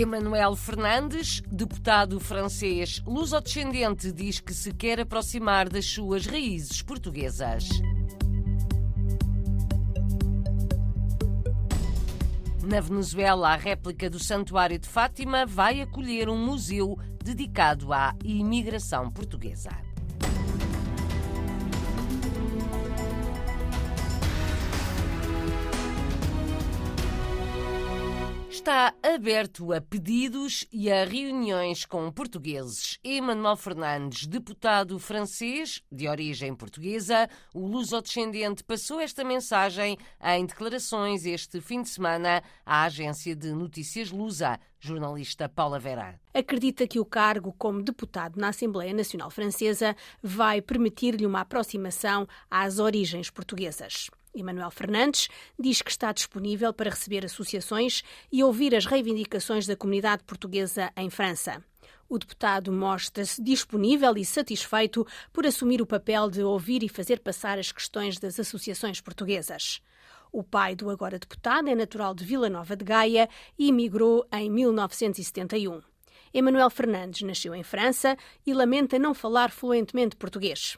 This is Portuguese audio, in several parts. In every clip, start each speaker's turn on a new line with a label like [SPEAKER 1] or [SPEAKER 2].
[SPEAKER 1] Emmanuel Fernandes, deputado francês lusodescendente, diz que se quer aproximar das suas raízes portuguesas. Na Venezuela, a réplica do Santuário de Fátima vai acolher um museu dedicado à imigração portuguesa. Está aberto a pedidos e a reuniões com portugueses. Emmanuel Fernandes, deputado francês de origem portuguesa, o luso-descendente, passou esta mensagem em declarações este fim de semana à agência de notícias Lusa, jornalista Paula Vera.
[SPEAKER 2] Acredita que o cargo como deputado na Assembleia Nacional Francesa vai permitir-lhe uma aproximação às origens portuguesas. Emanuel Fernandes diz que está disponível para receber associações e ouvir as reivindicações da comunidade portuguesa em França. O deputado mostra-se disponível e satisfeito por assumir o papel de ouvir e fazer passar as questões das associações portuguesas. O pai do agora deputado é natural de Vila Nova de Gaia e emigrou em 1971. Emanuel Fernandes nasceu em França e lamenta não falar fluentemente português.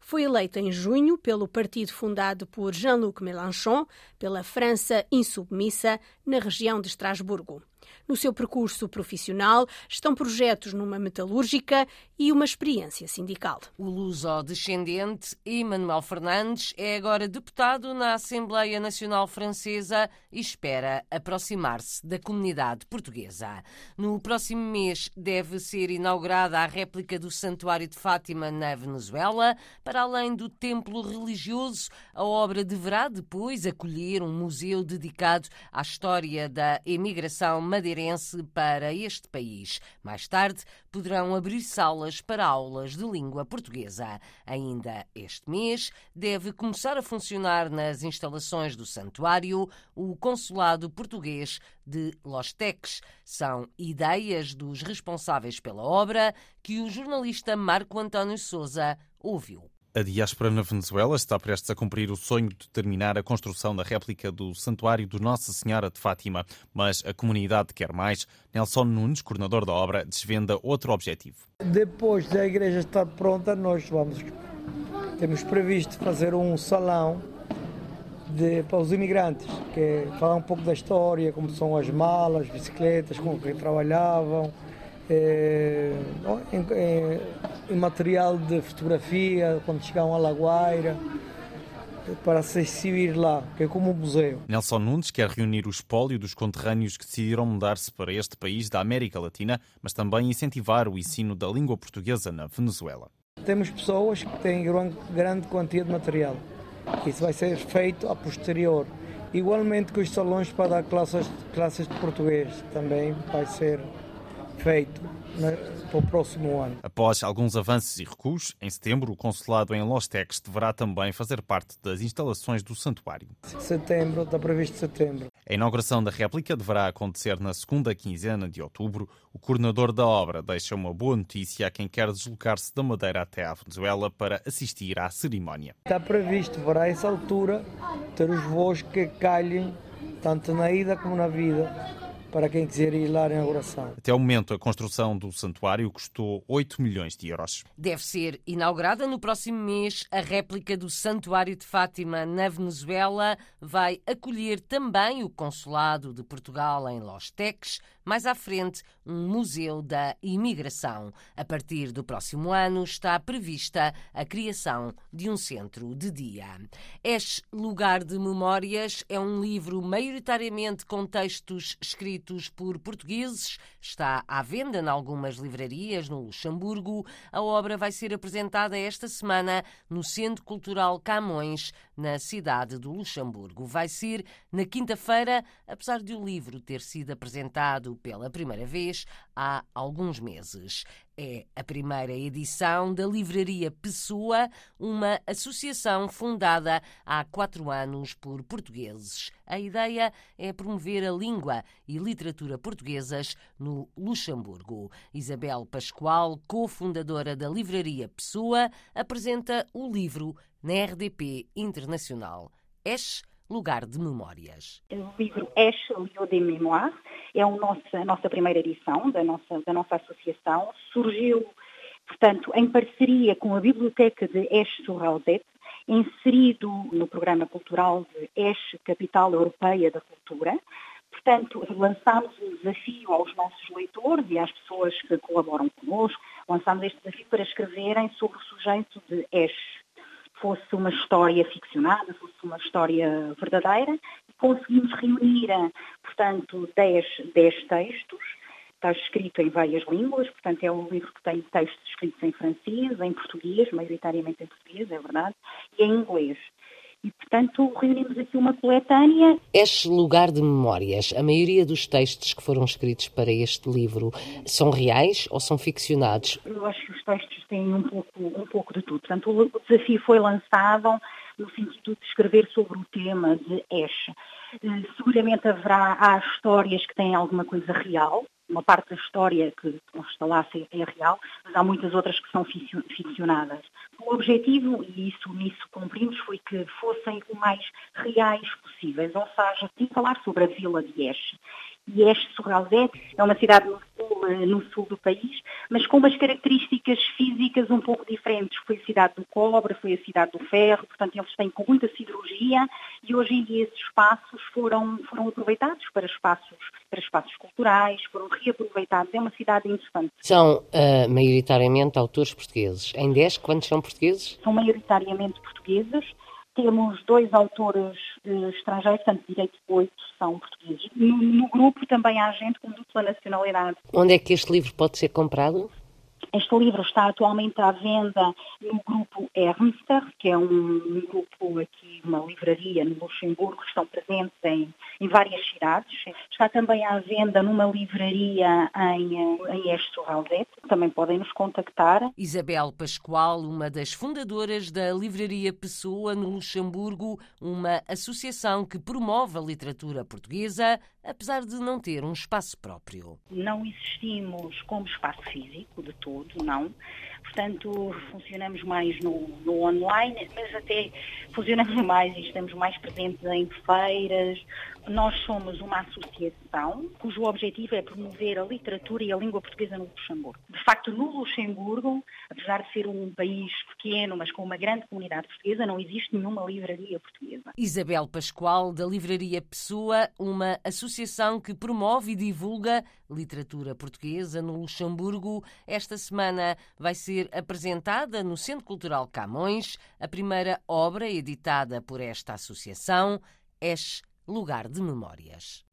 [SPEAKER 2] Foi eleito em junho pelo partido fundado por Jean-Luc Mélenchon, pela França Insubmissa, na região de Estrasburgo. No seu percurso profissional estão projetos numa metalúrgica e uma experiência sindical.
[SPEAKER 1] O luso-descendente Emmanuel Fernandes é agora deputado na Assembleia Nacional Francesa e espera aproximar-se da comunidade portuguesa. No próximo mês deve ser inaugurada a réplica do Santuário de Fátima na Venezuela. Para além do templo religioso, a obra deverá depois acolher um museu dedicado à história da emigração madeirense para este país. Mais tarde, poderão abrir salas para aulas de língua portuguesa. Ainda este mês, deve começar a funcionar nas instalações do santuário o Consulado Português de Los Teques. São ideias dos responsáveis pela obra que o jornalista Marco António Souza ouviu.
[SPEAKER 3] A diáspora na Venezuela está prestes a cumprir o sonho de terminar a construção da réplica do Santuário de Nossa Senhora de Fátima, mas a comunidade quer mais. Nelson Nunes, coordenador da obra, desvenda outro objetivo.
[SPEAKER 4] Depois da igreja estar pronta, nós vamos temos previsto fazer um salão de, para os imigrantes, que é falar um pouco da história, como são as malas, bicicletas, com que trabalhavam, em, em, em, material de fotografia, quando chegavam a Lagoaira, para se exibir lá, que é como um museu.
[SPEAKER 3] Nelson Nunes quer reunir o espólio dos conterrâneos que decidiram mudar-se para este país da América Latina, mas também incentivar o ensino da língua portuguesa na Venezuela.
[SPEAKER 4] Temos pessoas que têm grande quantia de material. Isso vai ser feito a posterior. Igualmente com os salões para dar classes, classes de português também vai ser feito né, para o próximo ano.
[SPEAKER 3] Após alguns avanços e recuos, em setembro o consulado em Los Teques deverá também fazer parte das instalações do santuário.
[SPEAKER 4] Setembro, está previsto setembro.
[SPEAKER 3] A inauguração da réplica deverá acontecer na segunda quinzena de outubro. O coordenador da obra deixa uma boa notícia a quem quer deslocar-se da Madeira até à Venezuela para assistir à cerimónia.
[SPEAKER 4] Está previsto para essa altura ter os voos que calhem tanto na ida como na vida para quem quiser ir lá à inauguração.
[SPEAKER 3] Até o momento, a construção do santuário custou 8 milhões de euros.
[SPEAKER 1] Deve ser inaugurada no próximo mês a réplica do Santuário de Fátima na Venezuela. Vai acolher também o Consulado de Portugal em Los Teques, mais à frente, um museu da imigração. A partir do próximo ano está prevista a criação de um centro de dia. Este Lugar de Memórias é um livro maioritariamente com textos escritos por portugueses. Está à venda em algumas livrarias no Luxemburgo. A obra vai ser apresentada esta semana no Centro Cultural Camões, na cidade do Luxemburgo. Vai ser na quinta-feira, apesar de o livro ter sido apresentado pela primeira vez há alguns meses. É a primeira edição da Livraria Pessoa, uma associação fundada há quatro anos por portugueses. A ideia é promover a língua e literatura portuguesas no Luxemburgo. Isabel Pascoal, cofundadora da Livraria Pessoa, apresenta o livro na RDP Internacional. És Lugar de Memórias.
[SPEAKER 5] O livro Esch, Lieu de Mémoire, é a nossa, a nossa primeira edição da nossa, da nossa associação. Surgiu, portanto, em parceria com a Biblioteca de Esch-sur-Alzette, inserido no programa cultural de Esch, Capital Europeia da Cultura. Portanto, lançámos um desafio aos nossos leitores e às pessoas que colaboram connosco, lançámos este desafio para escreverem sobre o sujeito de Esch, fosse uma história ficcionada, fosse uma história verdadeira, conseguimos reunir, portanto, 10, 10 textos, está escrito em várias línguas, portanto é um livro que tem textos escritos em francês, em português, maioritariamente em português, é verdade, e em inglês. E, portanto, reunimos aqui uma coletânea.
[SPEAKER 1] Este lugar de memórias, a maioria dos textos que foram escritos para este livro são reais ou são ficcionados?
[SPEAKER 5] Eu acho que os textos têm um pouco, um pouco de tudo. Portanto, o desafio foi lançado no sentido de escrever sobre o tema de Ash. Eh, seguramente haverá há histórias que têm alguma coisa real, uma parte da história que está lá é real, mas há muitas outras que são ficcionadas. O objetivo, e isso nisso cumprimos, foi que fossem o mais reais possíveis, ou seja, tem falar sobre a vila de Eche. E Eche Sorralzete é uma cidade no no sul do país, mas com umas características físicas um pouco diferentes. Foi a cidade do cobre, foi a cidade do ferro, portanto eles têm com muita siderurgia e hoje em dia esses espaços foram, foram aproveitados para espaços, para espaços culturais, foram reaproveitados. É uma cidade interessante.
[SPEAKER 1] São uh, maioritariamente autores portugueses. Em 10, quantos são portugueses?
[SPEAKER 5] São maioritariamente portugueses. Temos dois autores uh, estrangeiros, tanto direito oito são portugueses. No, no grupo também há gente com dupla nacionalidade.
[SPEAKER 1] Onde é que este livro pode ser comprado?
[SPEAKER 5] Este livro está atualmente à venda no grupo Ernster, que é um grupo aqui, uma livraria no Luxemburgo, que estão presentes em, em várias cidades. Está também à venda numa livraria em, em. Também podem nos contactar.
[SPEAKER 1] Isabel Pascoal, uma das fundadoras da Livraria Pessoa no Luxemburgo, uma associação que promove a literatura portuguesa, apesar de não ter um espaço próprio.
[SPEAKER 5] Não existimos como espaço físico de todo não. Portanto, funcionamos mais no, no online, mas até funcionamos mais e estamos mais presentes em feiras. Nós somos uma associação cujo objetivo é promover a literatura e a língua portuguesa no Luxemburgo. De facto, no Luxemburgo, apesar de ser um país pequeno, mas com uma grande comunidade portuguesa, não existe nenhuma livraria portuguesa.
[SPEAKER 1] Isabel Pascoal, da Livraria Pessoa, uma associação que promove e divulga literatura portuguesa no Luxemburgo. Esta semana vai ser apresentada no Centro Cultural Camões a primeira obra editada por esta associação, Esch Lugar de Memórias.